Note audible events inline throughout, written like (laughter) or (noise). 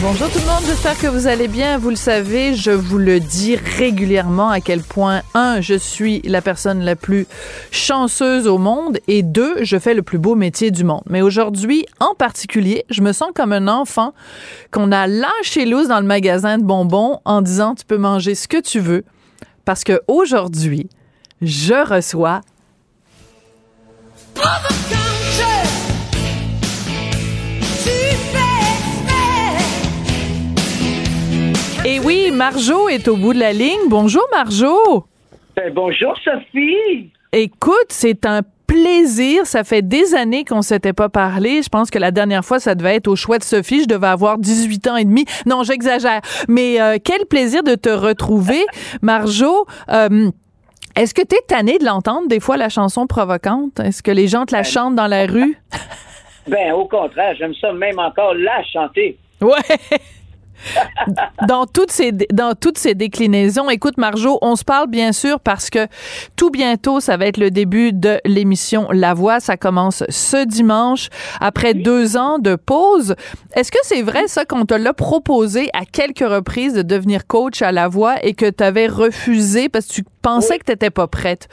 Bonjour tout le monde, j'espère que vous allez bien. Vous le savez, je vous le dis régulièrement à quel point, un, je suis la personne la plus chanceuse au monde et deux, je fais le plus beau métier du monde. Mais aujourd'hui, en particulier, je me sens comme un enfant qu'on a lâché loose dans le magasin de bonbons en disant tu peux manger ce que tu veux parce que aujourd'hui, je reçois Et oui, Marjo est au bout de la ligne. Bonjour Marjo. Ben, bonjour Sophie. Écoute, c'est un plaisir. Ça fait des années qu'on s'était pas parlé. Je pense que la dernière fois, ça devait être au choix de Sophie. Je devais avoir 18 ans et demi. Non, j'exagère. Mais euh, quel plaisir de te retrouver, (laughs) Marjo. Euh, est-ce que tu es tannée de l'entendre des fois, la chanson provocante? Est-ce que les gens te la Ben, chantent dans la rue? Ben, au contraire, j'aime ça même encore la chanter. Ouais. Dans toutes ces dans toutes ces déclinaisons. Écoute Marjo, on se parle bien sûr parce que tout bientôt ça va être le début de l'émission La Voix. Ça commence ce dimanche après deux ans de pause. Est-ce que c'est vrai ça qu'on te l'a proposé à quelques reprises de devenir coach à La Voix et que tu avais refusé parce que tu pensais que tu n'étais pas prête?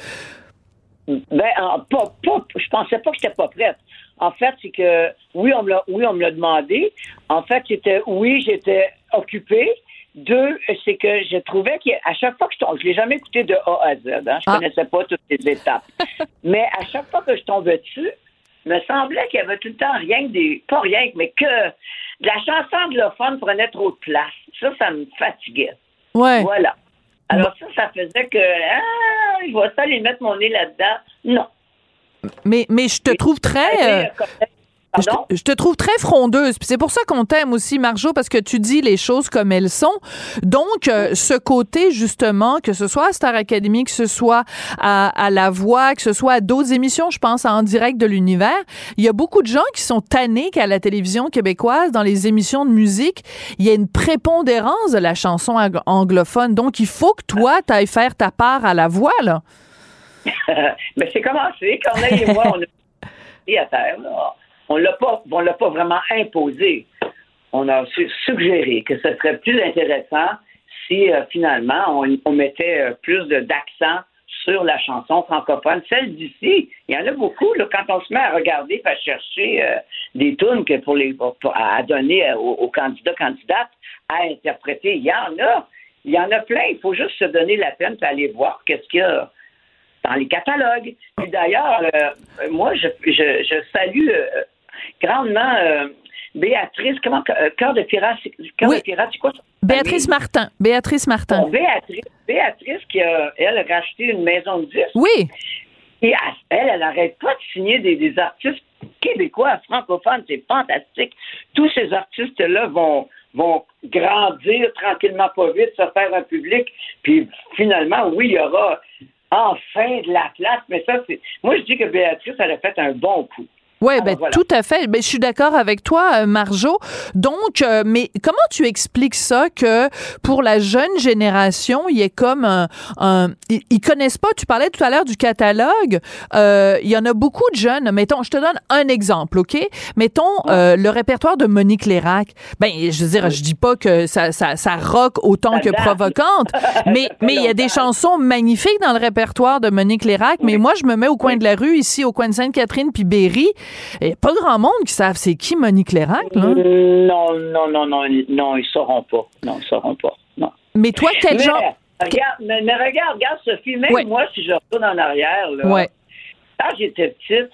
Ben, en- pas, pas, je pensais pas que j'étais pas prête. En fait, c'est que oui, on me l'a, oui, on me l'a demandé. En fait, c'était oui, j'étais occupée. Deux, c'est que je trouvais qu'à chaque fois que je tombe, je l'ai jamais écouté de A à Z. Hein, je Ah. connaissais pas toutes les étapes. (laughs) mais à chaque fois que je tombais dessus, il me semblait qu'il y avait tout le temps rien que des, pas rien, mais que de la chanson anglophone prenait trop de place. Ça, ça me fatiguait. Ouais. Voilà. Alors ça, ça faisait que ah, je vais ça aller mettre mon nez là-dedans. Non. Mais mais je te trouve très euh, Je te, je te trouve très frondeuse. C'est pour ça qu'on t'aime aussi, Marjo, parce que tu dis les choses comme elles sont. Donc, euh, ce côté, justement, que ce soit à Star Academy, que ce soit à, à La Voix, que ce soit à d'autres émissions, je pense à En direct de l'univers, il y a beaucoup de gens qui sont tannés qu'à la télévision québécoise, dans les émissions de musique, il y a une prépondérance de la chanson ang- anglophone. Donc, il faut que toi, tu ailles faire ta part à La Voix, là. (laughs) Mais c'est commencé. Corneille et moi, on a à terre. (laughs) Là. On l'a pas, l'a pas vraiment imposé. On a su- suggéré que ce serait plus intéressant si euh, finalement on, mettait euh, plus d'accent sur la chanson francophone. Celle d'ici, il y en a beaucoup. Quand on se met à regarder à chercher euh, des tunes que pour les, à donner aux, candidats, candidates à interpréter, il y en a. Il y en a plein. Il faut juste se donner la peine d'aller voir qu'est-ce qu'il y a dans les catalogues. Puis d'ailleurs, moi, je, je, je salue grandement euh, Béatrice, comment, euh, Cœur de pirate, c'est- Cœur Oui. de pirate, c'est quoi ça? Béatrice Martin. Béatrice Martin. Bon, Béatrice, Béatrice qui a, elle, a racheté une maison de disques. Oui. Et elle, elle n'arrête pas de signer des, des artistes québécois, francophones. C'est fantastique. Tous ces artistes-là vont, vont grandir tranquillement, pas vite, se faire un public. Puis finalement, oui, il y aura enfin de la place. Mais ça, c'est. Moi, je dis que Béatrice, elle a fait un bon coup. Oui, Alors, ben, voilà. tout à fait. Ben, je suis d'accord avec toi, euh, Marjo. Donc, euh, mais comment tu expliques ça que pour la jeune génération, il y ait comme un, un- ils, ils connaissent pas. Tu parlais tout à l'heure du catalogue. Euh, il y en a beaucoup de jeunes. Mettons, je te donne un exemple, ok? Mettons euh, le répertoire de Monique Lérac. Ben, je veux dire, je dis pas que ça ça, ça rock autant Ça que date. provocante, (laughs) mais mais il y a des chansons magnifiques dans le répertoire de Monique Lérac. Mais moi, je me mets au coin de la rue ici, au coin de Sainte-Catherine puis Berry. Pas grand monde qui savent c'est qui Monique Lérac, là. Non, non, non, non, non, ils sauront pas. Non, ils sauront pas. Non. Mais toi, quel mais, genre... Regarde, mais, mais regarde, regarde, Sophie, même Ouais. moi, si je retourne en arrière, là, Ouais. quand j'étais petite,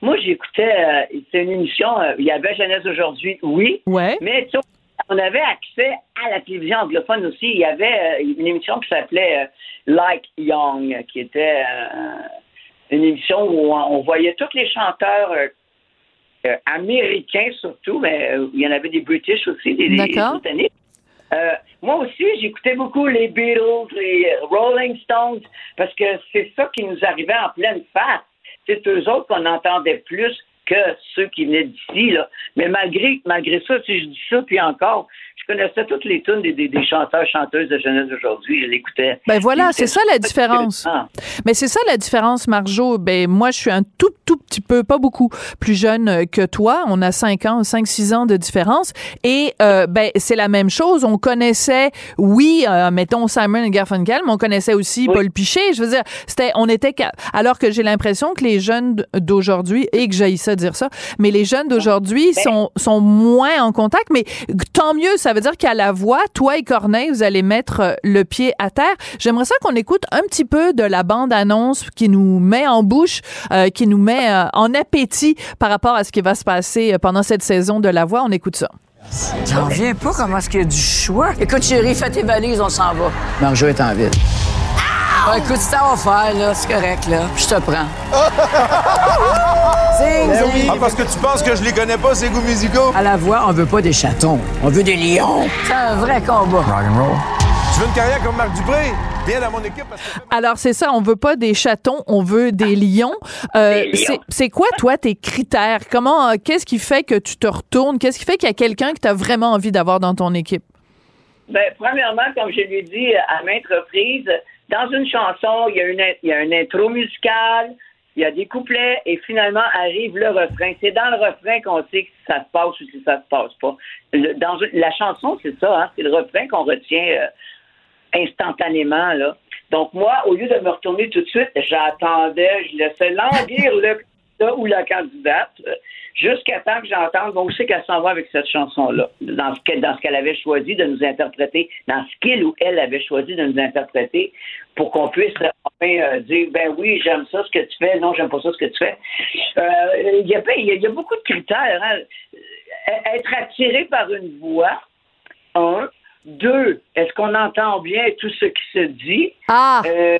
moi, j'écoutais, euh, c'est une émission, euh, il y avait Jeunesse aujourd'hui, oui, Ouais. mais tu sais, on avait accès à la télévision anglophone aussi. Il y avait euh, une émission qui s'appelait euh, Like Young, qui était euh, une émission où on, on voyait tous les chanteurs euh, euh, américains surtout, mais euh, il y en avait des British aussi, des. Britanniques. Euh, moi aussi, j'écoutais beaucoup les Beatles, les Rolling Stones, parce que c'est ça qui nous arrivait en pleine face. C'est eux autres qu'on entendait plus que ceux qui venaient d'ici. Là. Mais malgré, malgré ça, si je dis ça, puis encore, connaissais toutes les tunes des, des, des chanteurs, chanteuses de jeunesse d'aujourd'hui. Je l'écoutais. Ben voilà, c'est ça la différence. Mais c'est ça la différence, Marjo. Ben moi, je suis un tout, tout petit peu, pas beaucoup, plus jeune euh, que toi. On a cinq ans, cinq, six ans de différence. Et euh, ben c'est la même chose. On connaissait, oui, euh, mettons Simon et Garfunkel, mais on connaissait aussi Oui. Paul Piché. Je veux dire, c'était, on était, alors que j'ai l'impression que les jeunes d'aujourd'hui, et que j'aille ça dire ça, mais les jeunes d'aujourd'hui Ben sont sont moins en contact. Mais tant mieux. Ça veut dire qu'à la voix, toi et Corneille, vous allez mettre euh, le pied à terre. J'aimerais ça qu'on écoute un petit peu de la bande-annonce qui nous met en bouche, euh, qui nous met euh, en appétit par rapport à ce qui va se passer pendant cette saison de la voix. On écoute ça. J'en reviens pas comment est-ce qu'il y a du choix. Écoute, chérie, fais tes valises, on s'en va. Marjo est en ville. Ah, écoute, c'est à faire, là. C'est correct, là. Je te prends. (laughs) Zing, zing. Ah, parce que tu penses que je les connais pas, ces goûts musicaux? À la voix, on veut pas des chatons. On veut des lions. C'est un vrai combat. Tu veux une carrière comme Marc Dupré? Viens dans mon équipe parce que... Alors c'est ça, on veut pas des chatons, on veut des lions. Euh, c'est- C'est quoi toi tes critères? Comment euh, Qu'est-ce qui fait que tu te retournes? Qu'est-ce qui fait qu'il y a quelqu'un que tu as vraiment envie d'avoir dans ton équipe? Ben, premièrement, comme je l'ai dit à maintes reprises, dans une chanson, il y a, une, intro musical, il y a des couplets, et finalement arrive le refrain. C'est dans le refrain qu'on sait si ça se passe ou si ça se passe pas. La chanson, c'est ça, hein, c'est le refrain qu'on retient euh, instantanément. Là. Donc moi, au lieu de me retourner tout de suite, j'attendais, je laissais languir le candidat ou la candidate euh, jusqu'à temps que j'entende où c'est qu'elle s'en va avec cette chanson-là, dans ce qu'elle avait choisi de nous interpréter, dans ce qu'il ou elle avait choisi de nous interpréter, pour qu'on puisse enfin euh, dire ben oui, j'aime ça ce que tu fais, non, j'aime pas ça ce que tu fais. Euh, Il y, a, y a- il y a beaucoup de critères. hein. Euh, Être attiré par une voix, un. Deux, est-ce qu'on entend bien tout ce qui se dit? Ah Euh,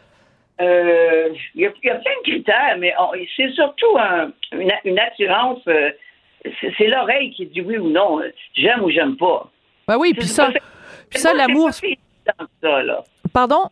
euh, Il y, a, il y a plein de critères, mais c'est surtout un- une, une attirance. euh, c'est l'oreille qui dit oui ou non. euh, J'aime ou j'aime pas. Ben oui, puis ça, ça l'amour. si. Pardon?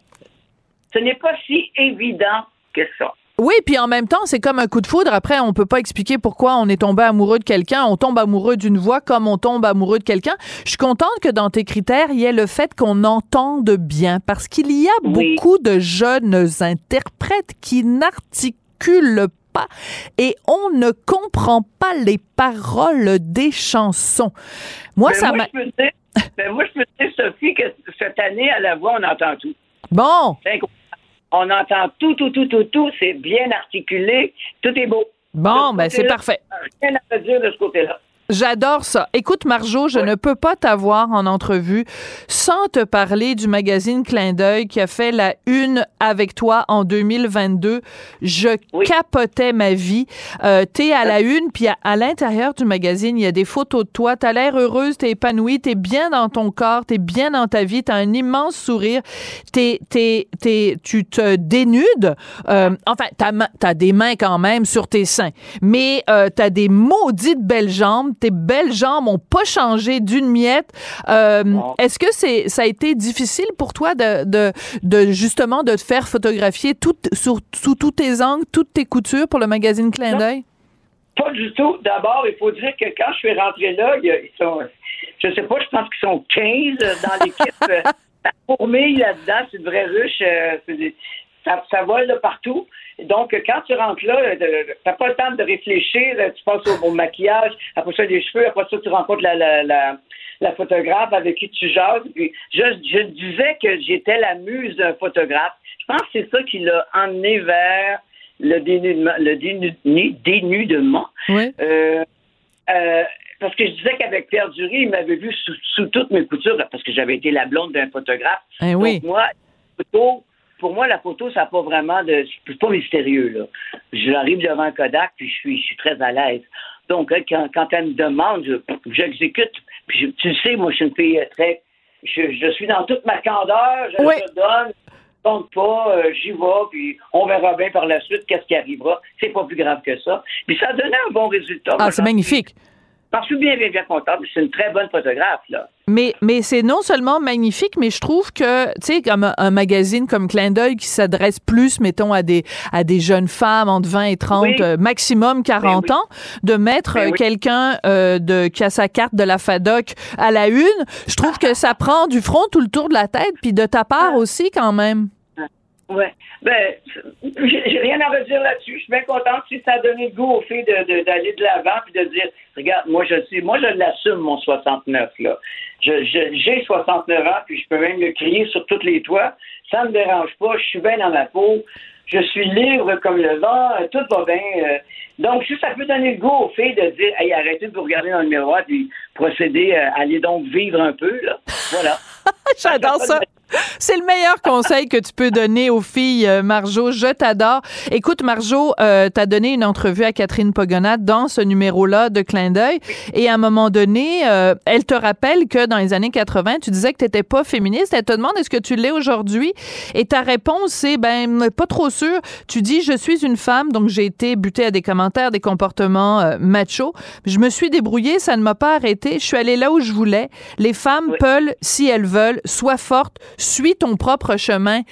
Ce n'est pas si évident que ça. Oui, puis en même temps, c'est comme un coup de foudre. Après, on peut pas expliquer pourquoi on est tombé amoureux de quelqu'un. On tombe amoureux d'une voix comme on tombe amoureux de quelqu'un. Je suis contente que dans tes critères, il y ait le fait qu'on entende bien, parce qu'il y a Oui. beaucoup de jeunes interprètes qui n'articulent pas et on ne comprend pas les paroles des chansons. Moi, Ben, ça m'a. ben, moi, je peux dire, Sophie, que cette année, à la voix, on entend tout. Bon, C'est incroyable. On entend tout, tout, tout, tout, tout. C'est bien articulé. Tout est beau. bon, ben c'est parfait. Rien à redire de ce côté-là. J'adore ça. Écoute, Marjo, je ne peux pas t'avoir en entrevue sans te parler du magazine Clin d'œil qui a fait la une avec toi en 2022. Je Oui. capotais ma vie. Euh, t'es à la une, puis à, à l'intérieur du magazine, il y a des photos de toi. T'as l'air heureuse, t'es épanouie, t'es bien dans ton corps, t'es bien dans ta vie, t'as un immense sourire. T'es, t'es, t'es, tu te dénudes. Euh, enfin, t'as, t'as des mains quand même sur tes seins, mais euh, t'as des maudites belles jambes. Tes belles jambes ont pas changé d'une miette. Euh, est-ce que c'est, ça a été difficile pour toi de, de, de justement de te faire photographier tout, sur, sous tous tes angles, toutes tes coutures pour le magazine Clin d'œil? Pas du tout. D'abord, il faut dire que quand je suis rentré là, ils sont, je sais pas, je pense qu'ils sont 15 dans l'équipe. (laughs) Euh, fourmille là-dedans, c'est une vraie ruche. euh, des- ça, ça vole là, partout. Donc, quand tu rentres là, euh, t'as pas le temps de réfléchir. euh, Tu passes au, au maquillage, après ça, les cheveux, après ça, tu rencontres la, la, la, la photographe avec qui tu jases. Puis, je, je disais que j'étais la muse d'un photographe. Je pense que c'est ça qui l'a emmené vers le dénudement. Le dénu- dénudement. Oui. Euh, euh, parce que je disais qu'avec Pierre Dury, il m'avait vu sous, sous toutes mes coutures, parce que j'avais été la blonde d'un photographe. Eh oui. Donc, moi, photo, pour moi, la photo, ça n'a pas vraiment de. C'est pas mystérieux, là. J'arrive devant un Kodak, puis je suis, je suis très à l'aise. Donc, hein, quand, quand elle me demande, je- j'exécute. Puis, je- tu le sais, moi, je suis une fille très. Je, je suis dans toute ma candeur, je Oui. donne. je compte pas, euh, j'y vais, puis on verra bien par la suite qu'est-ce qui arrivera. C'est pas plus grave que ça. Puis ça a donné un bon résultat. Ah, c'est j'en- magnifique. j'en suis bien, bien, bien content. Puis C'est une très bonne photographe, là. Mais, mais c'est non seulement magnifique, mais je trouve que, tu sais, comme un, un magazine comme Clin d'œil qui s'adresse plus, mettons, à des, à des jeunes femmes entre 20 et 30, Oui. euh, maximum 40 Ben oui. ans, de mettre Ben euh, quelqu'un euh, de, qui a sa carte de la FADOC à la une, je trouve que ça prend du front tout le tour de la tête, puis de ta part Ah. aussi, quand même. Ouais. Ben, j'ai rien à redire là-dessus. Je suis bien contente si ça a donné le goût aux filles de- de- d'aller de, l'avant puis de dire, regarde, moi je sais, moi je l'assume mon 69 là. Je- J'ai 69 ans puis je peux même le crier sur tous les toits. Ça me dérange pas. Je suis bien dans ma peau. Je suis libre comme le vent. euh, Tout va bien. euh. Donc, si ça peut donner le goût aux filles de dire, hey, arrêtez de vous regarder dans le miroir puis procéder à aller donc vivre un peu là. Voilà. (laughs) (laughs) J'adore ça. C'est le meilleur conseil que tu peux donner aux filles, euh, Marjo. Je t'adore. Écoute, Marjo, euh, t'as donné une entrevue à Catherine Pogonat dans ce numéro-là de Clin d'œil. Et à un moment donné, euh, elle te rappelle que dans les années 80, tu disais que t'étais pas féministe. Elle te demande est-ce que tu l'es aujourd'hui? Et ta réponse, c'est ben, pas trop sûr. Tu dis, je suis une femme, donc j'ai été butée à des commentaires, des comportements euh, machos. Je me suis débrouillée, ça ne m'a pas arrêtée. Je suis allée là où je voulais. Les femmes Oui. peuvent, si elles veulent, sois forte, suis ton propre chemin.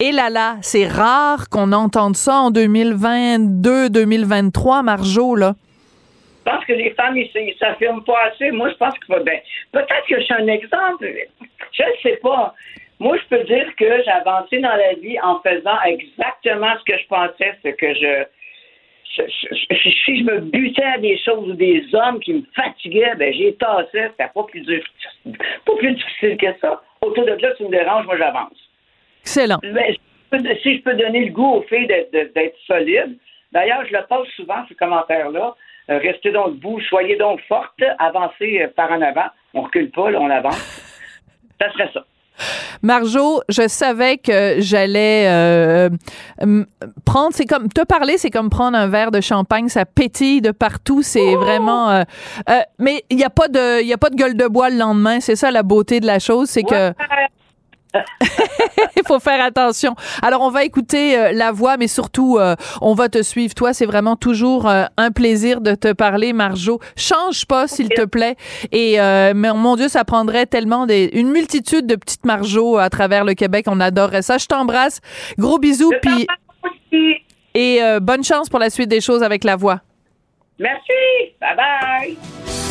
Et là là, c'est rare qu'on entende ça en 2022, 2023, Marjo, là. Je pense que les femmes, ils s'affirment pas assez. Moi, je pense que ben, peut-être que je suis un exemple. Je ne sais pas. Moi, je peux dire que j'ai avancé dans la vie en faisant exactement ce que je pensais, ce que je. Si je me butais à des choses ou des hommes qui me fatiguaient, ben j'ai tassé. C'était pas plus dur, pas plus difficile que ça. Autour de là, tu me déranges, moi j'avance. Excellent. Mais si je peux- donner le goût aux filles d'être- solides, d'ailleurs, je le pose souvent, ce commentaire-là. Euh, restez donc debout, soyez donc forte, avancez euh, par en avant. On recule pas, là, on avance. Ça serait ça. Marjo, je savais que j'allais euh, prendre, c'est comme, te parler, c'est comme prendre un verre de champagne, ça pétille de partout, c'est vraiment, euh, euh, mais il n'y a pas de, il y a pas de gueule de bois le lendemain, c'est ça la beauté de la chose, c'est que. Il (laughs) faut faire attention. Alors, on va écouter euh, la voix, mais surtout, euh, on va te suivre. Toi, c'est vraiment toujours euh, un plaisir de te parler, Marjo. Change pas, s'il te plaît. Et mais, mon Dieu, ça prendrait tellement des, une multitude de petites Marjo à travers le Québec. On adorerait ça. Je t'embrasse. Gros bisous, puis et bonne chance pour la suite des choses avec la voix. Merci. Bye bye.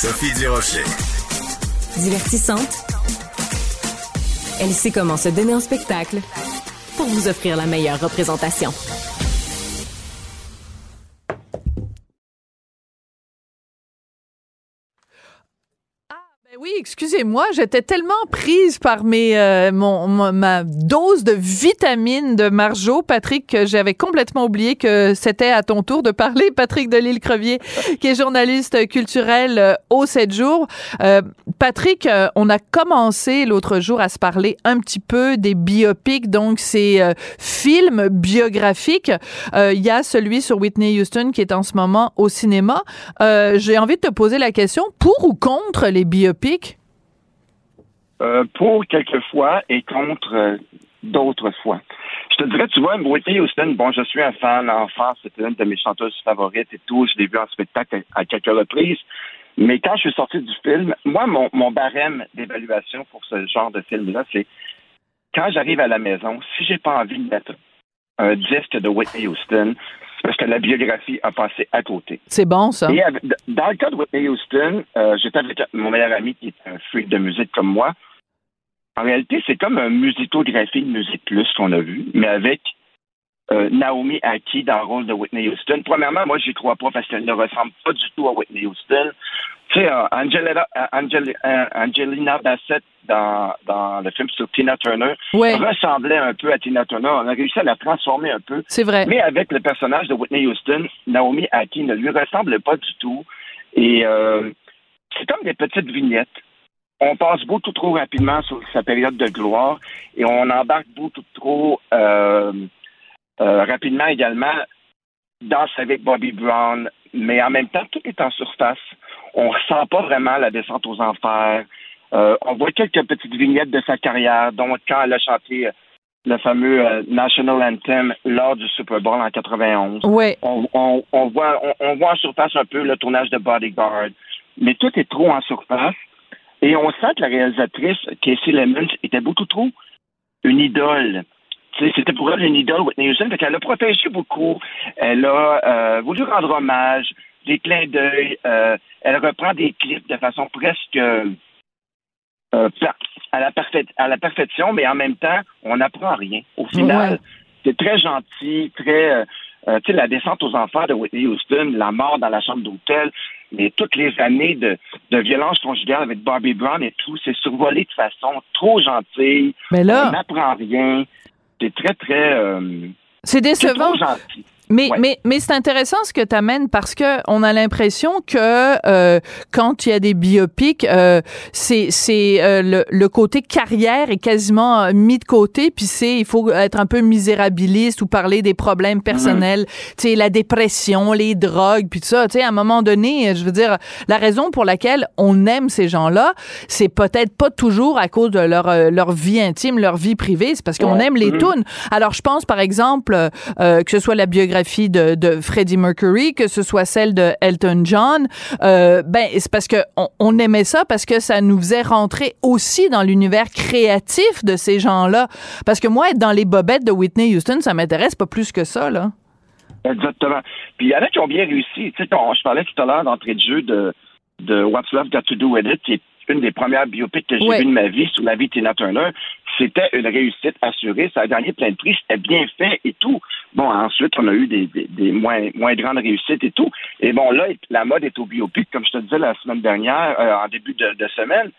Sophie Durocher. Divertissante. Elle sait comment se donner en spectacle pour vous offrir la meilleure représentation. Oui, excusez-moi, j'étais tellement prise par mes euh, mon, ma dose de vitamines de Marjo, Patrick, que j'avais complètement oublié que c'était à ton tour de parler, (laughs) Patrick Delisle Crevier, qui est journaliste culturel euh, au 7 jours. Euh, Patrick, euh, on a commencé l'autre jour à se parler un petit peu des biopics, donc ces euh, films biographiques. Euh, Il y a celui sur Whitney Houston qui est en ce moment au cinéma. J'ai envie de te poser la question, pour ou contre les biopics? Euh, pour quelques fois et contre euh, d'autres fois. Je te dirais, tu vois, Whitney Houston, bon, je suis un fan, l'enfance, c'était une de mes chanteuses favorites et tout, je l'ai vu en spectacle à, quelques reprises, Mais quand je suis sorti du film, moi, mon, mon barème d'évaluation pour ce genre de film-là, c'est quand j'arrive à la maison, si j'ai pas envie de mettre un disque de Whitney Houston, c'est parce que la biographie a passé à côté. C'est bon, ça. Et dans le cas de Whitney Houston, euh, j'étais avec mon meilleur ami qui est un freak de musique comme moi. En réalité, c'est comme un musicographie de Musique Plus qu'on a vu, mais avec euh, Naomi Aki dans le rôle de Whitney Houston. Premièrement, moi, j'y crois pas parce qu'elle ne ressemble pas du tout à Whitney Houston. Tu sais, euh, Angelina, euh, euh, Angelina Bassett dans, dans le film sur Tina Turner Ouais. ressemblait un peu à Tina Turner. On a réussi à la transformer un peu. C'est vrai. Mais avec le personnage de Whitney Houston, Naomi Aki ne lui ressemble pas du tout. Et euh, c'est comme des petites vignettes. On passe beaucoup trop rapidement sur sa période de gloire et on embarque beaucoup trop euh, euh, rapidement également dans avec Bobby Brown, mais en même temps, tout est en surface. On ressent pas vraiment la descente aux enfers. Euh, on voit quelques petites vignettes de sa carrière, dont quand elle a chanté euh, le fameux euh, National Anthem lors du Super Bowl en 91. Ouais. On, on, on voit, on, on voit en surface un peu le tournage de Bodyguard, mais tout est trop en surface. Et on sent que la réalisatrice, Casey Lemons, était beaucoup trop une idole. C'était pour elle une idole, Whitney Houston, fait qu'elle a protégé beaucoup. Elle a euh, voulu rendre hommage, des clins d'œil. euh, elle reprend des clips de façon presque euh, à, la parfait- à la perfection, mais en même temps, on n'apprend rien. Au final, Ouais. c'est très gentil, très... euh, tu sais, la descente aux enfers de Whitney Houston, la mort dans la chambre d'hôtel, mais toutes les années de, de violence conjugale avec Barbie Brown et tout, c'est survolé de façon trop gentille. Mais là- On n'apprend rien. C'est très, très... euh, C'est décevant. Mais, Ouais. mais, mais c'est intéressant ce que tu amènes parce que on a l'impression que euh, quand il y a des biopics, euh, c'est c'est euh, le, le côté carrière est quasiment euh, mis de côté, puis c'est il faut être un peu misérabiliste ou parler des problèmes personnels, tu sais la dépression, les drogues, puis tout ça. Tu sais à un moment donné, je veux dire la raison pour laquelle on aime ces gens-là, c'est peut-être pas toujours à cause de leur euh, leur vie intime, leur vie privée, c'est parce qu'on Ouais. aime les Mhm. tunes. Alors je pense par exemple euh, que ce soit la biographie de, de Freddie Mercury, que ce soit celle de Elton John, euh, ben c'est parce que on, on aimait ça parce que ça nous faisait rentrer aussi dans l'univers créatif de ces gens-là. Parce que moi être dans les bobettes de Whitney Houston, ça m'intéresse pas plus que ça là. Exactement. Puis il y en a qui ont bien réussi. Tu sais, quand je parlais tout à l'heure d'entrée de jeu de, de What's Love Got to Do With It, qui est une des premières biopics que j'ai Ouais. vues de ma vie sous la vie de Tina Turner. C'était une réussite assurée. Ça a gagné plein de prix. C'était bien fait et tout. Bon, ensuite, on a eu des, des, des moins, moins grandes réussites et tout. Et bon, là, la mode est au biopic, comme je te disais la semaine dernière, euh, en début de, de semaine.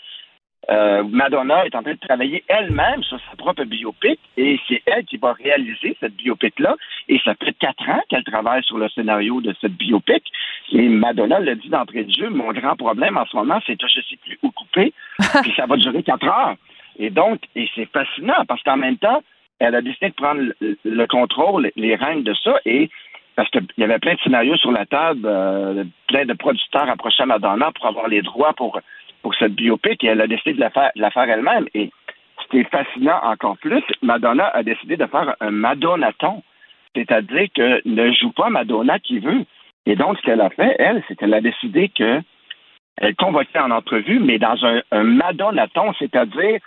Euh, Madonna est en train de travailler elle-même sur sa propre biopic et c'est elle qui va réaliser cette biopic-là. Et ça fait quatre ans qu'elle travaille sur le scénario de cette biopic. Et Madonna l'a dit d'entrée de jeu, mon grand problème en ce moment, c'est que je ne sais plus où couper, (laughs) puis ça va durer quatre heures. Et donc, et c'est fascinant parce qu'en même temps, elle a décidé de prendre le, le contrôle, les règnes de ça, et parce qu'il y avait plein de scénarios sur la table, euh, plein de producteurs approchaient Madonna pour avoir les droits pour, pour cette biopic, et elle a décidé de la faire, la faire elle-même. Et est fascinant encore plus, Madonna a décidé de faire un Madonaton, c'est-à-dire que ne joue pas Madonna qui veut. Et donc, ce qu'elle a fait, elle, c'est qu'elle a décidé que elle convoquait en entrevue, mais dans un, un c'est-à-dire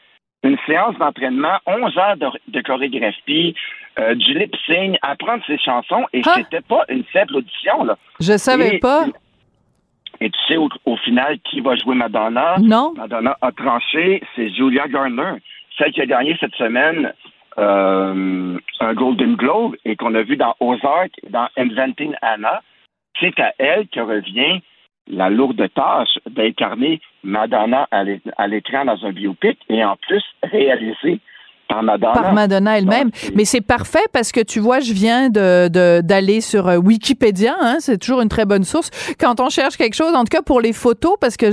une séance d'entraînement, 11 heures de, de chorégraphie, euh, du lip-sync, apprendre ses chansons, et c'était pas une simple audition, là. Je savais Et- pas. Et tu sais au, au final qui va jouer Madonna? Non. Madonna a tranché, c'est Julia Garner, celle qui a gagné cette semaine euh, un Golden Globe et qu'on a vu dans Ozark, dans Inventing Anna. C'est à elle que revient la lourde tâche d'incarner Madonna à l'é- à l'écran dans un biopic et en plus réalisé par Madonna. par Madonna elle-même. Mais c'est parfait parce que tu vois, je viens de de- d'aller sur euh, Wikipédia, hein, c'est toujours une très bonne source quand on cherche quelque chose. En tout cas pour les photos, parce que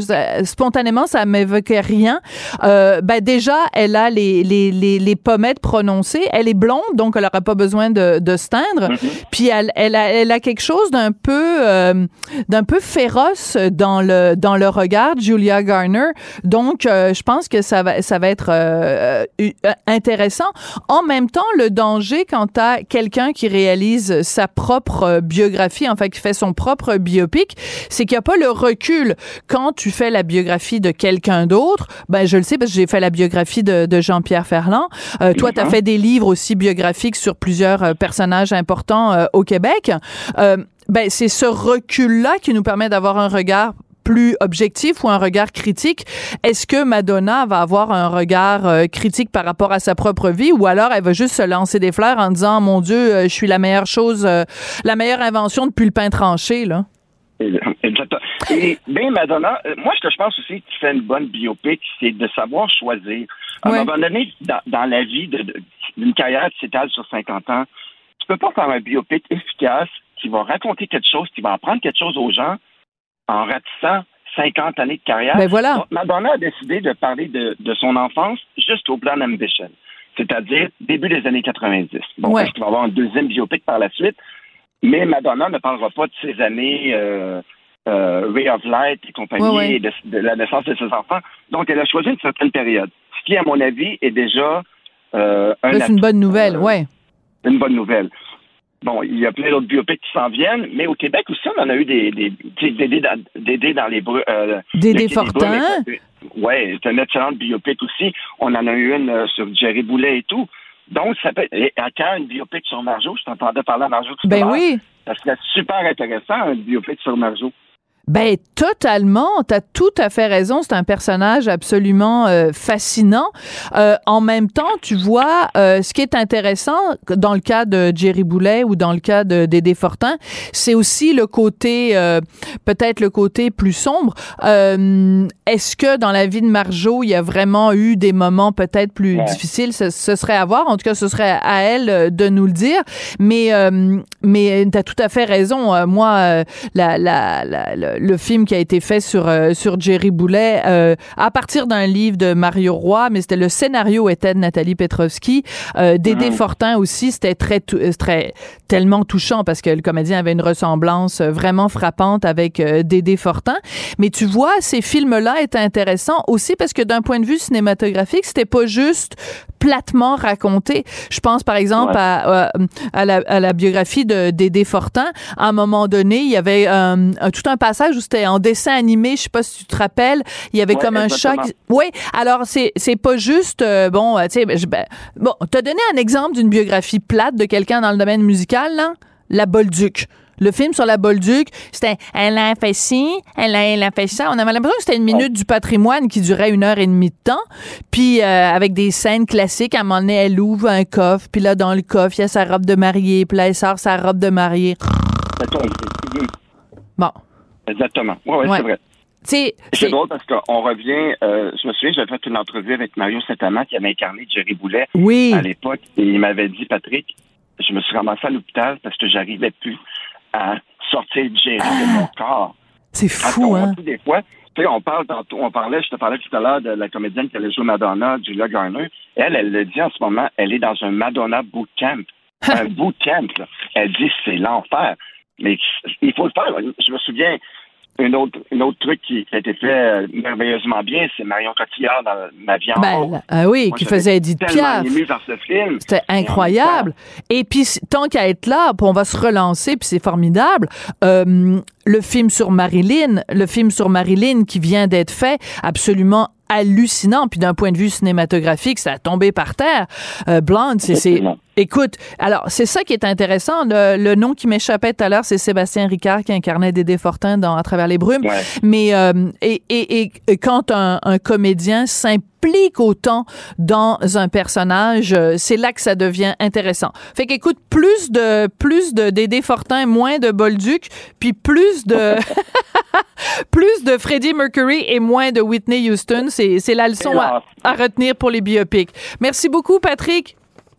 spontanément ça m'évoquait rien. Euh, ben déjà, elle a les, les les les pommettes prononcées. Elle est blonde, donc elle n'aura pas besoin de de se teindre. Puis elle elle a elle a quelque chose d'un peu euh, d'un peu féroce dans le dans le regard, Julia Garner. Donc euh, je pense que ça va ça va être euh, euh, intéressant. En même temps, le danger quand t'as quelqu'un qui réalise sa propre euh, biographie, en fait, qui fait son propre biopic, c'est qu'il n'y a pas le recul. Quand tu fais la biographie de quelqu'un d'autre, ben je le sais parce que j'ai fait la biographie de, de Jean-Pierre Ferland. Euh, toi, tu as fait des livres aussi biographiques sur plusieurs euh, personnages importants euh, au Québec. Euh, ben c'est ce recul-là qui nous permet d'avoir un regard plus objectif ou un regard critique. Est-ce que Madonna va avoir un regard euh, critique par rapport à sa propre vie ou alors elle va juste se lancer des fleurs en disant mon Dieu, euh, je suis la meilleure chose, euh, la meilleure invention depuis le pain tranché là? Exactement. Et bien, Madonna, moi, ce que je pense aussi qui fait une bonne biopic, c'est de savoir choisir. À Ouais. un moment donné, dans, dans la vie d'une carrière qui s'étale sur 50 ans, tu peux pas faire un biopic efficace qui va raconter quelque chose, qui va apprendre quelque chose aux gens en ratissant 50 années de carrière. Ben voilà. Donc, Madonna a décidé de parler de, de son enfance juste au plan Ambition, c'est-à-dire début des années 90. Bon, Ouais. parce qu'il va y avoir un deuxième biopic par la suite, mais Madonna ne parlera pas de ses années euh, euh, Ray of Light et compagnie, Ouais, ouais. et de, de la naissance de ses enfants. Donc, elle a choisi une certaine période, ce qui, à mon avis, est déjà euh, un C'est une bonne nouvelle, ouais. une bonne nouvelle. Bon, il y a plein d'autres biopics qui s'en viennent, mais au Québec aussi, on en a eu des, des, des, Dédé dans, les bruits. Euh, Dédé des Fortin. Ouais, c'est une excellente biopic aussi. On en a eu une euh, sur Jerry Boulet et tout. Donc, ça peut et à quand une biopic sur Marjo? Je t'entendais parler à Marjo tout à Ben l'heure. oui. Ça serait super intéressant, un biopic sur Marjo. Ben totalement, t'as tout à fait raison. C'est un personnage absolument euh, fascinant. Euh, en même temps, tu vois, euh, ce qui est intéressant dans le cas de Jerry Boulet ou dans le cas de Dédé Fortin, c'est aussi le côté, euh, peut-être le côté plus sombre. Euh, Est-ce que dans la vie de Marjo, il y a vraiment eu des moments peut-être plus Ouais. difficiles? Ce, ce serait à voir. En tout cas, ce serait à elle euh, de nous le dire. Mais euh, mais t'as tout à fait raison. Euh, moi, euh, la, la, la- le, le film qui a été fait sur euh, sur Jerry Boulet euh, à partir d'un livre de Mario Roy, mais c'était le scénario était de Nathalie Petrovski. Euh, Dédé Mhm. Fortin aussi, c'était très très tellement touchant parce que le comédien avait une ressemblance euh, vraiment frappante avec euh, Dédé Fortin. Mais tu vois, ces films-là étaient intéressants aussi parce que d'un point de vue cinématographique, c'était pas juste platement raconté. Je pense par exemple Ouais. à, à, à la, à la biographie de Dédé Fortin. À un moment donné, il y avait euh, un- tout un passage où c'était en dessin animé. Je sais pas si tu te rappelles. Il y avait Ouais, comme un qui- Oui. Alors c'est c'est pas juste euh, bon. euh, Tu sais, ben, ben, bon. T'as donné un exemple d'une biographie plate de quelqu'un dans le domaine musical, là. La Bolduc. Le film sur la Bolduc, c'était elle a fait ci, elle a, elle a fait ça. On avait l'impression que c'était une minute du patrimoine qui durait une heure et demie de temps. Puis euh, avec des scènes classiques, à un moment donné, elle ouvre un coffre, puis là, dans le coffre, il y a sa robe de mariée, puis là, elle sort sa robe de mariée. Bon. Exactement. Oui, ouais, Ouais. c'est vrai. C'est drôle parce qu'on revient. euh, je me souviens, j'avais fait une entrevue avec Mario Saint-Amand qui avait incarné Jerry Boulet Oui. à l'époque et il m'avait dit, Patrick, je me suis ramassé à l'hôpital parce que j'arrivais plus à sortir Jerry de mon corps. c'est fou, hein? des fois. Tu sais, on parle tantôt, on parlait, je te parlais tout à l'heure de la comédienne qui allait jouer Madonna, Julia Garner. Elle, elle le dit en ce moment, elle est dans un Madonna bootcamp. (laughs) un bootcamp, là. Elle dit c'est l'enfer. Mais il faut le faire. Je me souviens, un autre, un autre truc qui a été fait euh, merveilleusement bien, c'est Marion Cotillard dans Ma vie en Ben, ah oui, Moi, qui faisait Edith Piaf. C'était incroyable. Et puis, tant qu'à être là, on va se relancer, puis c'est formidable. Euh, le film sur Marilyn, le film sur Marilyn qui vient d'être fait, absolument hallucinant. Puis d'un point de vue cinématographique, ça a tombé par terre. Euh, Blonde, c'est. Écoute, alors c'est ça qui est intéressant. Le, le nom qui m'échappait tout à l'heure, c'est Sébastien Ricard qui incarnait Dédé Fortin dans À travers les brumes. Ouais. Mais euh, et, et, et- et quand un, un comédien s'implique autant dans un personnage, euh, c'est là que ça devient intéressant. Fait qu'écoute, plus de plus de Dédé Fortin, moins de Bolduc, puis plus de (laughs) plus de Freddie Mercury et moins de Whitney Houston. C'est c'est la leçon à, à retenir pour les biopics. Merci beaucoup, Patrick.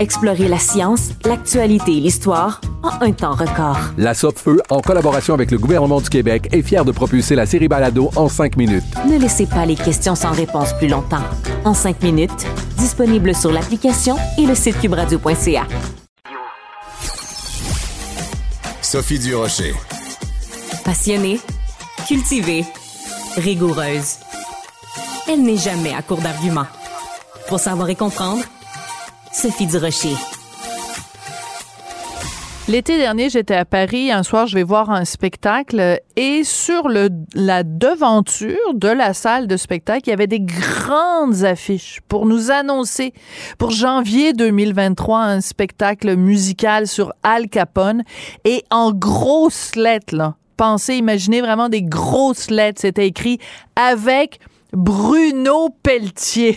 Explorez la science, l'actualité et l'histoire en un temps record. La Feu, en collaboration avec le gouvernement du Québec, est fière de propulser la série Balado en cinq minutes. Ne laissez pas les questions sans réponse plus longtemps. En cinq minutes, disponible sur l'application et le site cubradio.ca. Sophie Durocher. Passionnée, cultivée, rigoureuse. Elle n'est jamais à court d'arguments. Pour savoir et comprendre, L'été dernier, j'étais à Paris. Un soir, je vais voir un spectacle et sur le, la devanture de la salle de spectacle, il y avait des grandes affiches pour nous annoncer pour janvier 2023 un spectacle musical sur Al Capone et en grosses lettres, là. Pensez, imaginez vraiment des grosses lettres. C'était écrit avec Bruno Pelletier.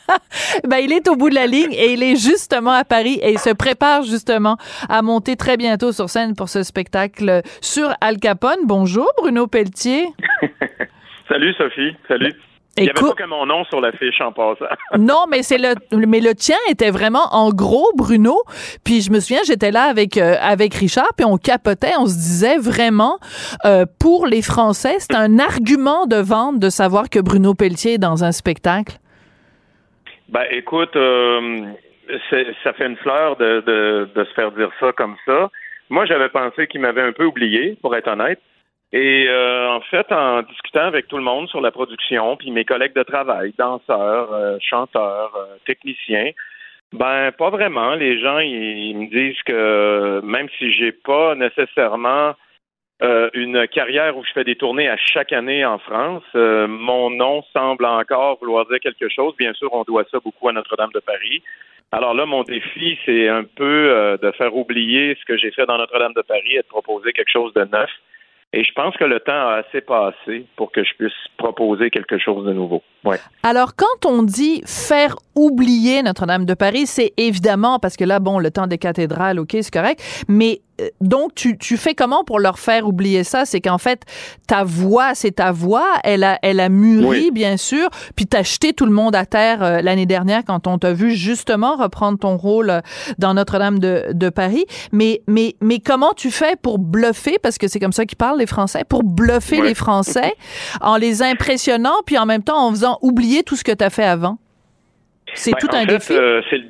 (laughs) ben, il est au bout de la ligne et il est justement à Paris et il se prépare justement à monter très bientôt sur scène pour ce spectacle sur Al Capone. Bonjour Bruno Pelletier. (laughs) Salut Sophie. Salut. Il n'y avait pas que mon nom sur l'affiche en passant. (laughs) non, mais c'est le mais le tien était vraiment en gros Bruno. Puis je me souviens, j'étais là avec euh, avec Richard, puis on capotait, on se disait vraiment euh, pour les Français, c'est un argument de vente de savoir que Bruno Pelletier est dans un spectacle. Ben écoute, euh, ça fait une fleur de, de, de se faire dire ça comme ça. Moi, j'avais pensé qu'il m'avait un peu oublié, pour être honnête. Et euh, en fait, en discutant avec tout le monde sur la production, puis mes collègues de travail, danseurs, euh, chanteurs, euh, techniciens, ben pas vraiment. Les gens ils, me disent que même si j'ai pas nécessairement une carrière où je fais des tournées à chaque année en France, mon nom semble encore vouloir dire quelque chose. Bien sûr, on doit ça beaucoup à Notre-Dame de Paris. Alors là, mon défi, c'est un peu de faire oublier ce que j'ai fait dans Notre-Dame de Paris et de proposer quelque chose de neuf et je pense que le temps a assez passé pour que je puisse proposer quelque chose de nouveau. Ouais. Alors, quand on dit faire oublier Notre-Dame de Paris, c'est évidemment parce que là, bon, le temps des cathédrales, OK, c'est correct, mais donc, tu, tu fais comment pour leur faire oublier ça? C'est qu'en fait, ta voix, c'est ta voix. Elle a, elle a mûri, bien sûr. Puis t'as jeté tout le monde à terre euh, l'année dernière quand on t'a vu justement reprendre ton rôle euh, dans Notre-Dame de, de, Paris. Mais, mais, mais comment tu fais pour bluffer, parce que c'est comme ça qu'ils parlent les Français, pour bluffer les Français (laughs) en les impressionnant, puis en même temps en faisant oublier tout ce que tu as fait avant? C'est ben, tout un défi. c'est le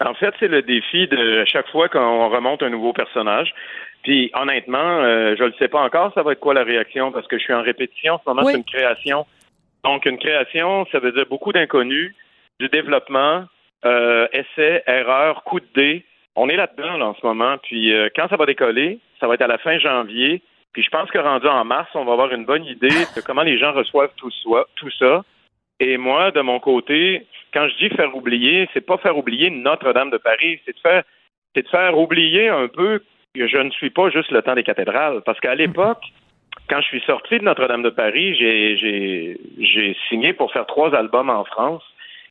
en fait, c'est le défi de chaque fois qu'on remonte un nouveau personnage. Puis honnêtement, euh, je ne le sais pas encore, ça va être quoi la réaction parce que je suis en répétition. En ce moment, c'est une création. Donc, une création, ça veut dire beaucoup d'inconnus, du développement, euh, essais, erreurs, coup de dé. On est là-dedans en ce moment. Puis euh, quand ça va décoller, ça va être à la fin janvier. Puis je pense que rendu en mars, on va avoir une bonne idée de comment les gens reçoivent tout, tout ça. Et moi, de mon côté, quand je dis faire oublier, c'est pas faire oublier Notre-Dame de Paris, c'est de faire, c'est de faire oublier un peu que je ne suis pas juste le temps des cathédrales. Parce qu'à l'époque, quand je suis sorti de Notre-Dame de Paris, j'ai, signé pour faire trois albums en France.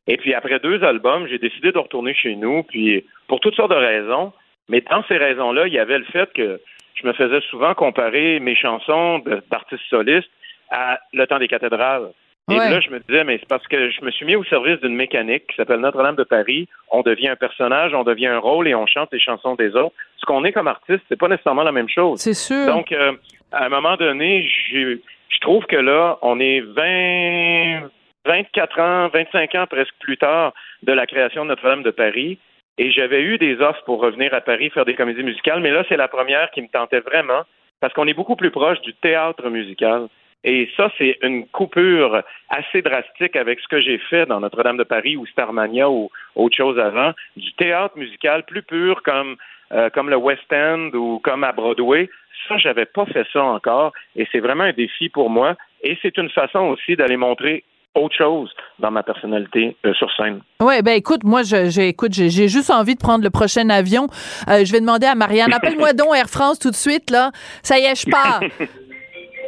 Et puis après deux albums, j'ai décidé de retourner chez nous, puis pour toutes sortes de raisons. Mais dans ces raisons-là, il y avait le fait que je me faisais souvent comparer mes chansons d'artistes solistes à Le temps des cathédrales. Et là, je me disais, mais c'est parce que je me suis mis au service d'une mécanique qui s'appelle Notre-Dame de Paris. On devient un personnage, on devient un rôle et on chante les chansons des autres. Ce qu'on est comme artiste, c'est pas nécessairement la même chose. C'est sûr. Donc, euh, à un moment donné, je trouve que là, on est 20, 24 ans, 25 ans presque plus tard de la création de Notre-Dame de Paris. Et j'avais eu des offres pour revenir à Paris faire des comédies musicales, mais là, c'est la première qui me tentait vraiment parce qu'on est beaucoup plus proche du théâtre musical. Et ça, c'est une coupure assez drastique avec ce que j'ai fait dans Notre-Dame de Paris ou Starmania ou autre chose avant, du théâtre musical plus pur comme euh, comme le West End ou comme à Broadway. Ça, j'avais pas fait ça encore, et c'est vraiment un défi pour moi. Et c'est une façon aussi d'aller montrer autre chose dans ma personnalité euh, sur scène. Ouais, ben écoute, moi, écoute, j'ai j'ai juste envie de prendre le prochain avion. Euh, je vais demander à Marianne, appelle-moi donc Air France tout de suite, là. Ça y est, je pars. (laughs)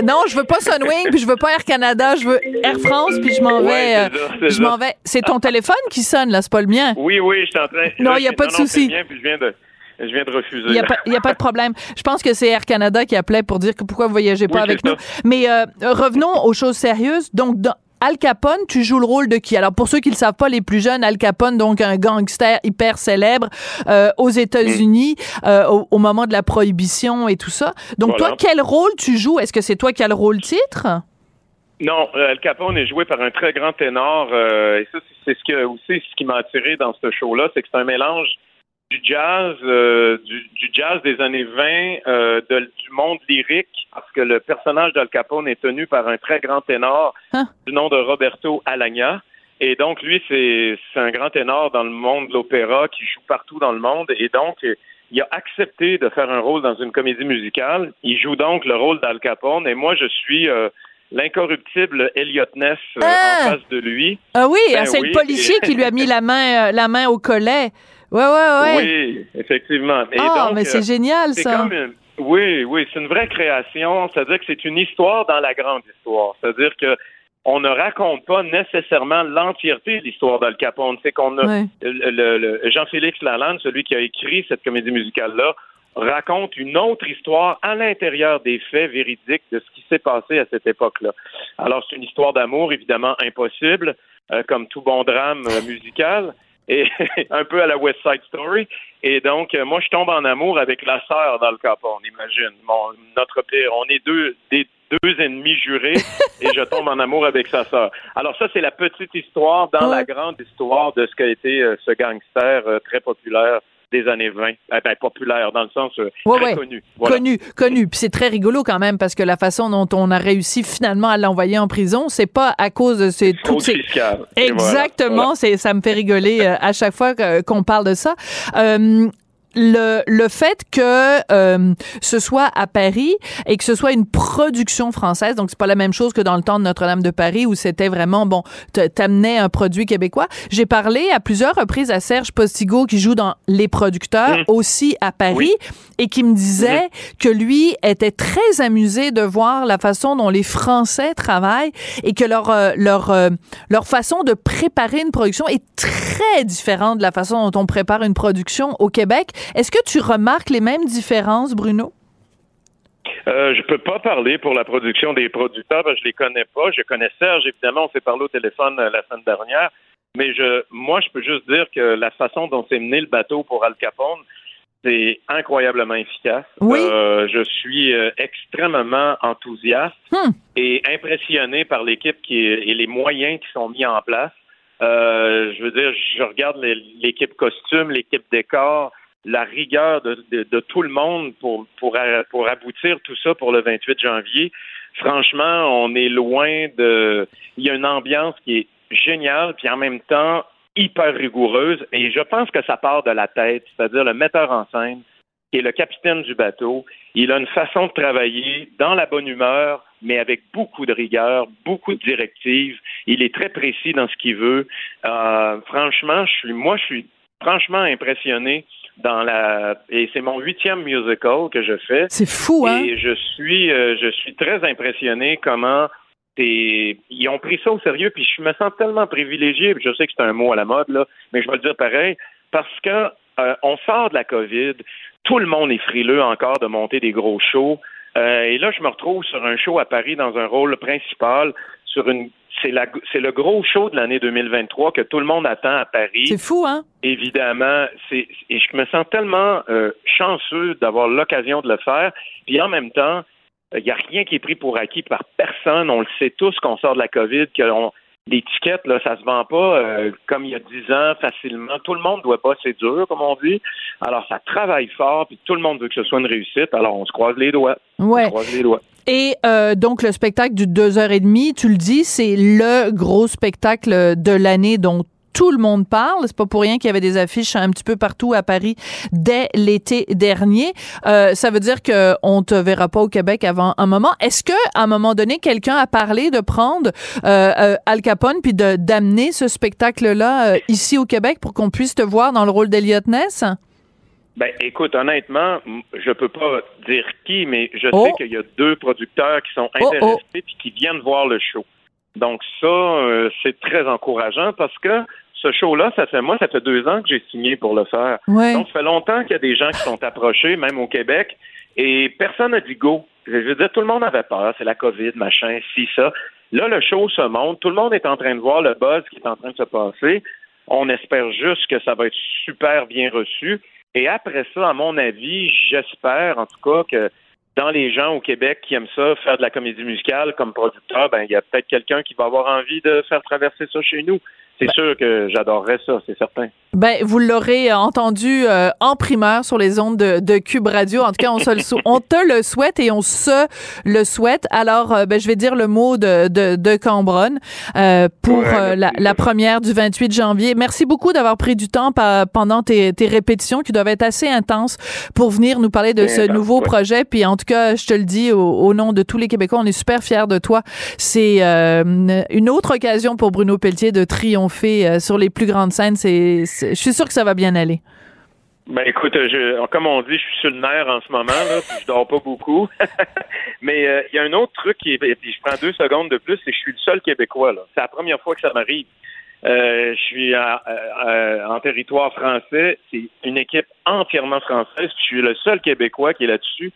Non, je veux pas Sunwing, puis je veux pas Air Canada, je veux Air France, puis je m'en vais. Ouais, euh, ça, je m'en vais. C'est ton téléphone qui sonne, là, c'est pas le mien. Oui, oui, je suis en train. Non, il y a pas de souci. je viens de, je viens de refuser. Il n'y a, pas- y a pas de (laughs) problème. Je pense que c'est Air Canada qui appelait pour dire que pourquoi vous voyagez pas Oui, avec nous. Mais euh, revenons aux choses sérieuses. Donc, dans Al Capone, tu joues le rôle de qui? Alors, pour ceux qui ne le savent pas, les plus jeunes, Al Capone, donc un gangster hyper célèbre euh, aux États-Unis euh, au, au moment de la prohibition et tout ça. Donc, Voilà. toi, quel rôle tu joues? Est-ce que c'est toi qui as le rôle titre? Non, euh, Al Capone est joué par un très grand ténor, euh, et ça, c'est- c'est ce que aussi ce qui m'a attiré dans ce show-là, c'est que c'est un mélange du jazz, euh, du, du jazz des années 20, euh, de- du monde lyrique, parce que le personnage d'Al Capone est tenu par un très grand ténor du nom de Roberto Alagna. Et donc, lui, c'est c'est un grand ténor dans le monde de l'opéra qui joue partout dans le monde. Et donc, il a accepté de faire un rôle dans une comédie musicale. Il joue donc le rôle d'Al Capone. Et moi, je suis euh, l'incorruptible Elliot Ness euh, en face de lui. Ah oui, Ben c'est oui. le policier qui lui a mis la main, euh, la main au collet. Ouais, ouais, ouais. Oui, effectivement. Et Ah, donc, mais c'est euh, génial, ça. comme une- oui, oui, c'est une vraie création. C'est-à-dire que c'est une histoire dans la grande histoire. C'est-à-dire que on ne raconte pas nécessairement l'entièreté de l'histoire d'Al Capone. C'est qu'on a le- le- Jean-Félix Lalande, celui qui a écrit cette comédie musicale-là, raconte une autre histoire à l'intérieur des faits véridiques de ce qui s'est passé à cette époque-là. Alors, c'est une histoire d'amour, évidemment, impossible, euh, comme tout bon drame euh, musical, et (laughs) un peu à la West Side Story. Et donc, euh, moi, je tombe en amour avec la sœur d'Al Capone, imagine. Mon, notre père, on est deux, des deux ennemis jurés, (laughs) et je tombe en amour avec sa sœur. Alors ça, c'est la petite histoire dans la grande histoire de ce qu'a été euh, ce gangster euh, très populaire des années 20. Eh ben, populaire dans le sens euh, Ouais, très ouais. connu. Voilà. Connu, connu. Puis c'est très rigolo quand même parce que la façon dont on a réussi finalement à l'envoyer en prison, c'est pas à cause de ces Fraude ces voilà, Exactement, voilà. c'est ça me fait rigoler euh, à chaque fois qu'on parle de ça. Euh, le, le fait que euh, ce soit à Paris et que ce soit une production française, donc c'est pas la même chose que dans le temps de Notre-Dame de Paris où c'était vraiment bon, t'amenais un produit québécois. J'ai parlé à plusieurs reprises à Serge Postigo qui joue dans Les Producteurs Mmh. aussi à Paris et qui me disait que lui était très amusé de voir la façon dont les Français travaillent et que leur euh, leur euh, leur façon de préparer une production est très différente de la façon dont on prépare une production au Québec. Est-ce que tu remarques les mêmes différences, Bruno? Euh, je peux pas parler pour la production des producteurs, parce que je les connais pas. Je connais Serge, évidemment, on s'est parlé au téléphone euh, la semaine dernière. Mais je, moi, je peux juste dire que la façon dont s'est mené le bateau pour Al Capone, c'est incroyablement efficace. Euh, je suis euh, extrêmement enthousiaste et impressionné par l'équipe qui est- et les moyens qui sont mis en place. Euh, je veux dire, je regarde l'équipe costume, l'équipe décor, la rigueur de, tout le monde pour, pour, pour aboutir tout ça pour le 28 janvier. Franchement, on est loin de... Il y a une ambiance qui est géniale, puis en même temps hyper rigoureuse, et je pense que ça part de la tête, c'est-à-dire le metteur en scène, qui est le capitaine du bateau. Il a une façon de travailler dans la bonne humeur, mais avec beaucoup de rigueur, beaucoup de directives. Il est très précis dans ce qu'il veut. Euh, franchement, je suis, moi, je suis franchement impressionné dans la et c'est mon huitième musical que je fais. C'est fou, hein? Et je suis, euh, je suis très impressionné comment ils ont pris ça au sérieux, puis je me sens tellement privilégié. puis Je sais que c'est un mot à la mode là, mais je vais le dire pareil parce que euh, on sort de la COVID, tout le monde est frileux encore de monter des gros shows. Euh, et là, je me retrouve sur un show à Paris dans un rôle principal sur une. C'est la, c'est le gros show de l'année 2023 que tout le monde attend à Paris. C'est fou, hein? Évidemment, c'est et je me sens tellement euh, chanceux d'avoir l'occasion de le faire. Puis en même temps, il n'y a rien qui est pris pour acquis par personne. On le sait tous qu'on sort de la COVID, que on- les tickets, là, ça se vend pas euh, comme il y a dix ans facilement. Tout le monde doit pas, c'est dur, comme on dit. Alors, ça travaille fort, puis tout le monde veut que ce soit une réussite. Alors, on se croise les doigts. On Ouais. se croise les doigts. Et euh, donc, le spectacle du deux heures et demie, tu le dis, c'est le gros spectacle de l'année dont tout le monde parle. C'est pas pour rien qu'il y avait des affiches un petit peu partout à Paris dès l'été dernier. Euh, ça veut dire que on te verra pas au Québec avant un moment. Est-ce que à un moment donné, quelqu'un a parlé de prendre euh, euh, Al Capone puis de d'amener ce spectacle-là euh, ici au Québec pour qu'on puisse te voir dans le rôle d'Eliot Ness? Ben, écoute, honnêtement, je peux pas dire qui, mais je Oh. sais qu'il y a deux producteurs qui sont Oh, intéressés oh. puis qui viennent voir le show. Donc ça, euh, c'est très encourageant parce que ce show-là, ça fait moi, ça fait deux ans que j'ai signé pour le faire. Ouais. Donc ça fait longtemps qu'il y a des gens qui sont approchés, même au Québec, et personne n'a dit go. Je veux dire, tout le monde avait peur, c'est la COVID, machin, ci, ça. Là, le show se monte, tout le monde est en train de voir le buzz qui est en train de se passer. On espère juste que ça va être super bien reçu. Et après ça, à mon avis, j'espère en tout cas que dans les gens au Québec qui aiment ça, faire de la comédie musicale comme producteur, ben il y a peut-être quelqu'un qui va avoir envie de faire traverser ça chez nous. C'est sûr que j'adorerais ça, c'est certain. Ben, vous l'aurez entendu euh, en primeur sur les ondes de, de Cube Radio. En tout cas, on, se le sou- (laughs) on te le souhaite et on se le souhaite. Alors, euh, ben, je vais dire le mot de, de, de Cambronne euh, pour euh, la, la première du 28 janvier. Merci beaucoup d'avoir pris du temps pendant tes, tes répétitions qui doivent être assez intenses pour venir nous parler de Ben, ce ben, nouveau projet. Puis, en tout cas, je te le dis au, au nom de tous les Québécois, on est super fiers de toi. C'est euh, une autre occasion pour Bruno Pelletier de triompher euh, sur les plus grandes scènes. C'est- je suis sûr que ça va bien aller. Ben écoute, je, comme on dit, je suis sur le nerf en ce moment, là, puis je dors pas beaucoup. (laughs) Mais euh, il y a un autre truc qui est, puis je prends deux secondes de plus, c'est que je suis le seul Québécois. là. C'est la première fois que ça m'arrive. Euh, je suis à- à- à- en territoire français. C'est une équipe entièrement française. Je suis le seul Québécois qui est là-dessus.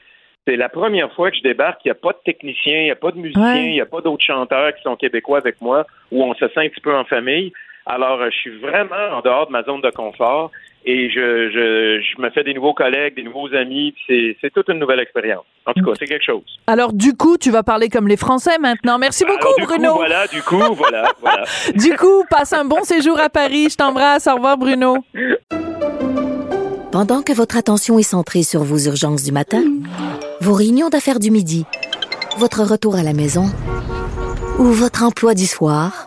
C'est la première fois que je débarque. Il n'y a pas de technicien, il n'y a pas de musicien, Ouais. il n'y a pas d'autres chanteurs qui sont québécois avec moi, où on se sent un petit peu en famille. Alors, euh, je suis vraiment en dehors de ma zone de confort et je, je, je me fais des nouveaux collègues, des nouveaux amis. C'est, c'est toute une nouvelle expérience. En tout cas, c'est quelque chose. Alors, du coup, tu vas parler comme les Français maintenant. Merci beaucoup, Alors, du Bruno. Coup, voilà, du coup, voilà, voilà. (laughs) Du coup, passe un bon séjour à Paris. Je t'embrasse. Au revoir, Bruno. Pendant que votre attention est centrée sur vos urgences du matin, vos réunions d'affaires du midi, votre retour à la maison ou votre emploi du soir,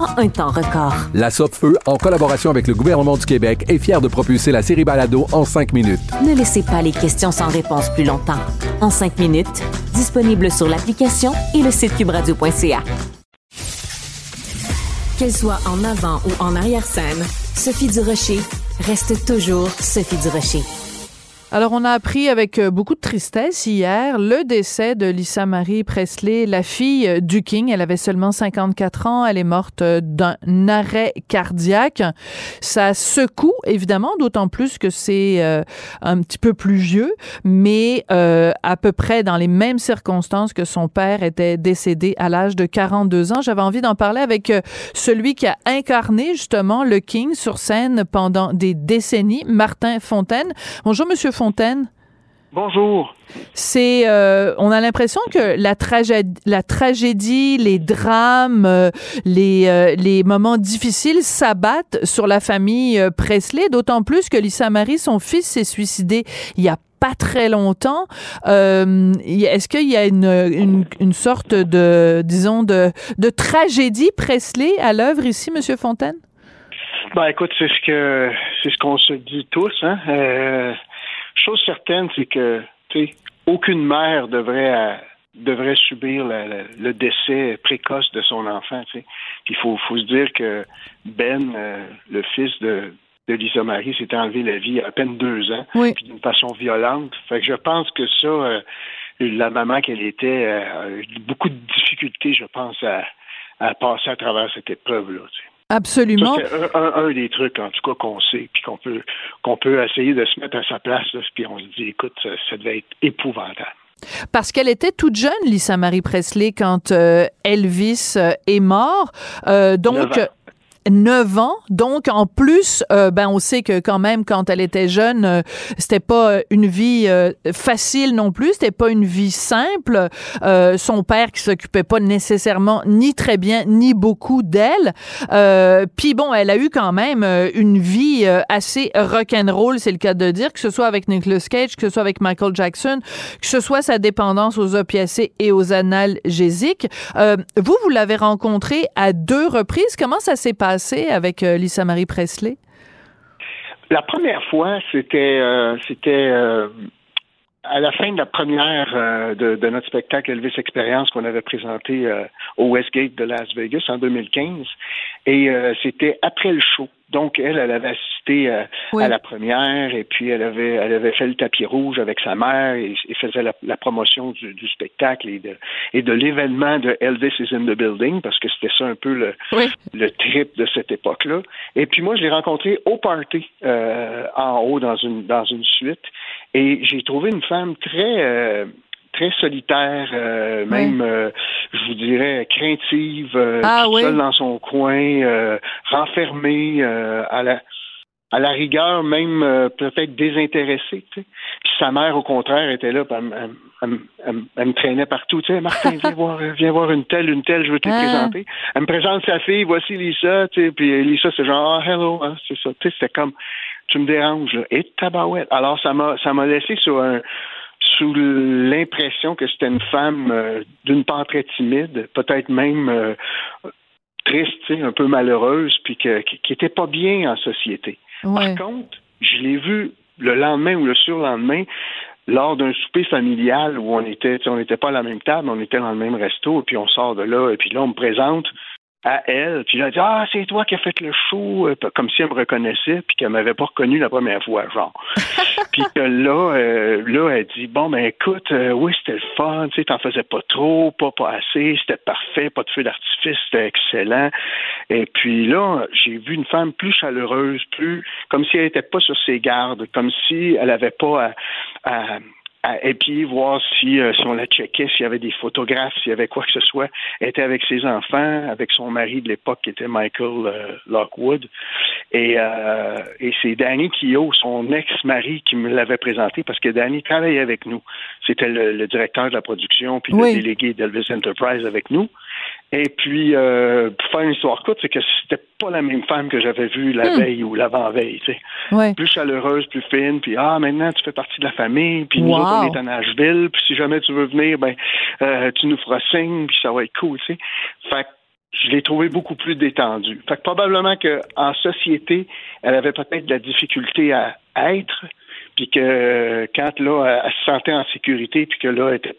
en un temps record. La Feu, en collaboration avec le gouvernement du Québec, est fière de propulser la série Balado en cinq minutes. Ne laissez pas les questions sans réponse plus longtemps. En cinq minutes, disponible sur l'application et le site cubradio.ca. Qu'elle soit en avant ou en arrière-scène, Sophie Durocher reste toujours Sophie Durocher. Alors, on a appris avec euh, beaucoup de tristesse hier le décès de Lisa Marie Presley, la fille euh, du King. Elle avait seulement 54 ans. Elle est morte euh, d'un arrêt cardiaque. Ça secoue, évidemment, d'autant plus que c'est euh, un petit peu plus vieux, mais euh, à peu près dans les mêmes circonstances que son père était décédé à l'âge de 42 ans. J'avais envie d'en parler avec celui qui a incarné justement le King sur scène pendant des décennies, Martin Fontaine. Bonjour, Monsieur Fontaine. Bonjour. C'est, euh, on a l'impression que la tragédie, la tragédie, les drames, euh, les, euh, les moments difficiles s'abattent sur la famille Presley, d'autant plus que Lisa Marie, son fils, s'est suicidé il y a pas très longtemps. Est-ce qu'il y a une, une, une sorte de, disons, de, de tragédie Presley à l'œuvre ici, Monsieur Fontaine? Ben écoute, c'est ce que c'est ce qu'on se dit tous. Hein? Chose certaine, c'est que tu sais, aucune mère devrait euh, devrait subir la- la- le décès précoce de son enfant. tu sais. Puis il faut, faut se dire que Ben, euh, le fils de, de Lisa Marie, s'est enlevé la vie à à peine deux ans, Oui. puis d'une façon violente. Fait que je pense que ça, euh, la maman qu'elle était, a eu beaucoup de difficultés, je pense, à, à passer à travers cette épreuve-là. tu sais. Absolument. C'est un, des trucs, en tout cas, qu'on sait, puis qu'on peut, qu'on peut essayer de se mettre à sa place, là, puis on se dit, écoute, ça, ça devait être épouvantable. Parce qu'elle était toute jeune, Lisa Marie Presley, quand euh, Elvis euh, est mort. Euh, donc. Neuf ans. 9 ans. Donc, en plus, euh, ben, on sait que quand même, quand elle était jeune, euh, c'était pas euh, une vie euh, facile non plus. C'était pas une vie simple. Son père qui s'occupait pas nécessairement ni très bien ni beaucoup d'elle. Puis bon, elle a eu quand même une vie assez rock'n'roll, c'est le cas de dire, que ce soit avec Nicolas Cage, que ce soit avec Michael Jackson, que ce soit sa dépendance aux opiacés et aux analgésiques. Vous, vous l'avez rencontré à deux reprises. Comment ça s'est passé? Avec euh, Lisa Marie Presley? La première fois, c'était euh, euh, à la fin de la première de, de notre spectacle Elvis Experience qu'on avait présenté au Westgate de Las Vegas en 2015. Et euh, c'était après le show. Donc, elle, elle avait assisté euh, Oui. à la première et puis elle avait, elle avait fait le tapis rouge avec sa mère et, et faisait la, la promotion du, du spectacle et de, et de l'événement de Elvis is in the building parce que c'était ça un peu le, le trip de cette époque-là. Et puis moi, je l'ai rencontré au party euh, en haut dans une dans une suite et j'ai trouvé une femme très euh, très solitaire, euh, même euh, je vous dirais craintive, euh, Ah toute oui. seule dans son coin, renfermée à la à la rigueur, même peut-être désintéressée. Tu sais. Puis sa mère, au contraire, était là, elle, me- elle elle me- elle traînait partout. Tu sais, Martin, viens (laughs) voir, viens voir une telle, une telle, je veux te Ah. présenter. Elle me présente sa fille, voici Lisa, tu sais, puis Lisa, c'est genre, ah, hello, hein, c'est ça. Tu sais, c'était comme, tu me déranges, là. Et tabarouette. Alors, ça m'a, ça m'a laissé sur un, sous l'impression que c'était une femme euh, d'une part très timide, peut-être même euh, triste, un peu malheureuse, puis que, qui, qui était pas bien en société. Ouais. Par contre, je l'ai vu le lendemain ou le surlendemain lors d'un souper familial où on était, on n'était pas à la même table, on était dans le même resto, et puis on sort de là, et puis là, on me présente à elle, puis elle a dit Ah, c'est toi qui as fait le show, euh, comme si elle me reconnaissait, puis qu'elle m'avait pas reconnu la première fois, genre. (laughs) puis que là, euh, là, elle dit Bon, ben écoute, euh, oui, c'était le fun, tu sais, t'en faisais pas trop, pas, pas assez, c'était parfait, pas de feu d'artifice, c'était excellent. Et puis là, j'ai vu une femme plus chaleureuse, plus comme si elle était pas sur ses gardes, comme si elle avait pas à, à à épier, voir si, euh, si on la checkait, s'il y avait des photographes, s'il y avait quoi que ce soit. Elle était avec ses enfants, avec son mari de l'époque qui était Michael euh, Lockwood. Et, euh, et c'est Danny Keogh, son ex-mari, qui me l'avait présenté parce que Danny travaillait avec nous. C'était le, le directeur de la production puis Oui. le délégué d'Elvis Enterprise avec nous. Et puis, euh, pour faire une histoire courte, c'est que c'était pas la même femme que j'avais vue la Hmm. veille ou l'avant-veille, tu sais. Ouais. Plus chaleureuse, plus fine, puis ah, maintenant, tu fais partie de la famille, puis nous autres, on est à Nashville, puis si jamais tu veux venir, ben, euh, tu nous feras signe, puis ça va être cool, tu sais. Fait que je l'ai trouvé beaucoup plus détendue. Fait que probablement qu'en société, elle avait peut-être de la difficulté à être, puis que quand là, elle se sentait en sécurité, puis que là, elle était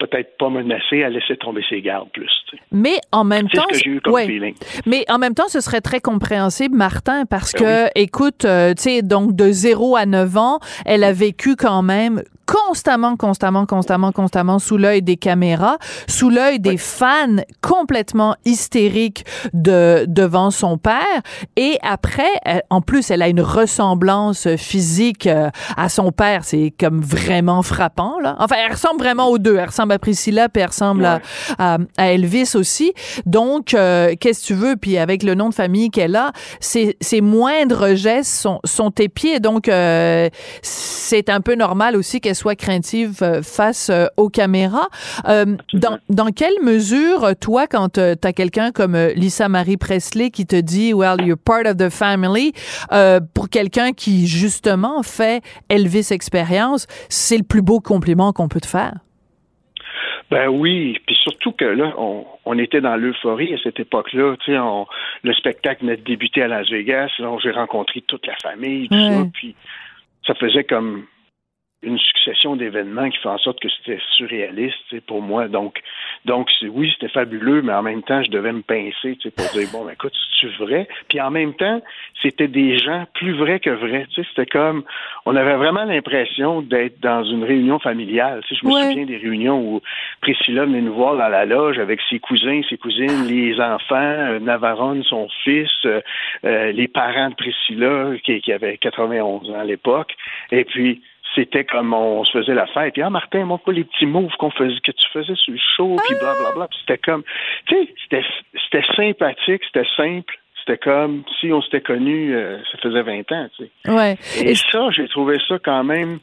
peut-être pas menacée, elle laissait tomber ses gardes plus. Mais en même C'est ce temps, que j'ai eu comme ouais. feeling. Mais en même temps, ce serait très compréhensible, Martin, parce Ben que, écoute, euh, tu sais, donc de 0 à 9 ans, elle a vécu quand même constamment, constamment, constamment, constamment sous l'œil des caméras, sous l'œil des fans complètement hystériques de devant son père. Et après, elle- en plus, elle a une ressemblance physique euh, à son père. C'est comme vraiment frappant, là. Enfin, elle ressemble vraiment aux deux. Elle ressemble à Priscilla, puis elle ressemble à, à, à Elvis aussi. Donc, euh, qu'est-ce que tu veux? Puis avec le nom de famille qu'elle a, ses, ses moindres gestes sont, sont épiés. Donc, euh, c'est un peu normal aussi qu'elle soit craintive euh, face euh, aux caméras. Euh, dans, dans quelle mesure, toi, quand tu as quelqu'un comme Lisa Marie Presley qui te dit, well, you're part of the family, euh, pour quelqu'un qui, justement, fait Elvis Experience, c'est le plus beau compliment qu'on peut te faire? Ben oui, puis surtout que là, on, on était dans l'euphorie à cette époque-là. On- le spectacle venait de débuter à Las Vegas. Là, j'ai rencontré toute la famille, tout ça. Puis ça faisait comme une succession d'événements qui fait en sorte que c'était surréaliste tu sais, pour moi. Donc, donc oui, c'était fabuleux, mais en même temps, je devais me pincer tu sais, pour dire bon, ben, écoute, c'est vrai? Puis en même temps, c'était des gens plus vrais que vrais. Tu sais, c'était comme on avait vraiment l'impression d'être dans une réunion familiale. Je me Ouais. souviens des réunions où Priscilla venait nous voir dans la loge avec ses cousins, ses cousines, les enfants, euh, Navarone, son fils, euh, euh, les parents de Priscilla qui, qui avait 91 ans à l'époque. Et puis c'était comme on se faisait la fête. Puis, ah, Martin, pas les petits moves qu'on faisait, que tu faisais sur le show, puis blablabla. Puis c'était comme, tu sais, c'était, sympathique, c'était simple. C'était comme si on s'était connus, euh, ça faisait 20 ans, tu sais. Ouais. Et, ça, j'ai trouvé ça quand même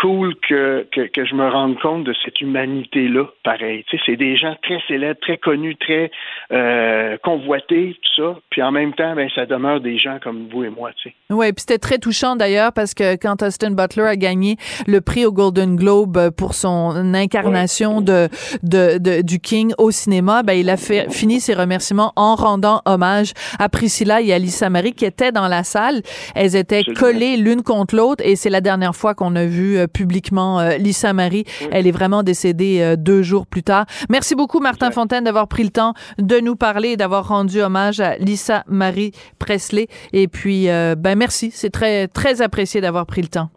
cool que, que, que je me rende compte de cette humanité-là, pareil. Tu sais, c'est des gens très célèbres, très connus, très euh, convoités, tout ça. Puis en même temps, ben, ça demeure des gens comme vous et moi, tu sais. Oui, puis c'était très touchant d'ailleurs parce que quand Austin Butler a gagné le prix au Golden Globe euh, pour son incarnation de, de, de- du King au cinéma, ben il a fait fini ses remerciements en rendant hommage à Priscilla et à Lisa Marie qui étaient dans la salle. Elles étaient collées l'une contre l'autre et c'est la dernière fois qu'on a vu euh, publiquement euh, Lisa Marie. Elle est vraiment décédée euh, deux jours plus tard. Merci beaucoup Martin Fontaine d'avoir pris le temps de nous parler et d'avoir rendu hommage à Lisa Marie Presley. Et puis, euh, ben merci, c'est très très apprécié d'avoir pris le temps.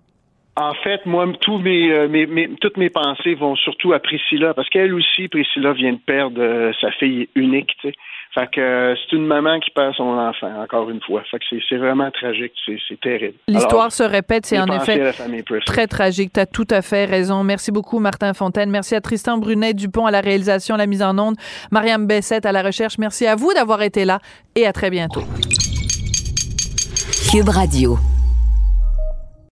En fait, moi, tous mes, euh, mes, mes- toutes mes pensées vont surtout à Priscilla, parce qu'elle aussi, Priscilla vient de perdre euh, sa fille unique, tu sais. Fait que euh, c'est une maman qui perd son enfant, encore une fois. Fait que c'est- c'est vraiment tragique, c'est c'est terrible. L'histoire Alors, se répète, c'est en effet très tragique. Tu as tout à fait raison. Merci beaucoup, Martin Fontaine. Merci à Tristan Brunet Dupont à la réalisation, la mise en onde, Mariam Bessette à la recherche. Merci à vous d'avoir été là et à très bientôt. Cube Radio.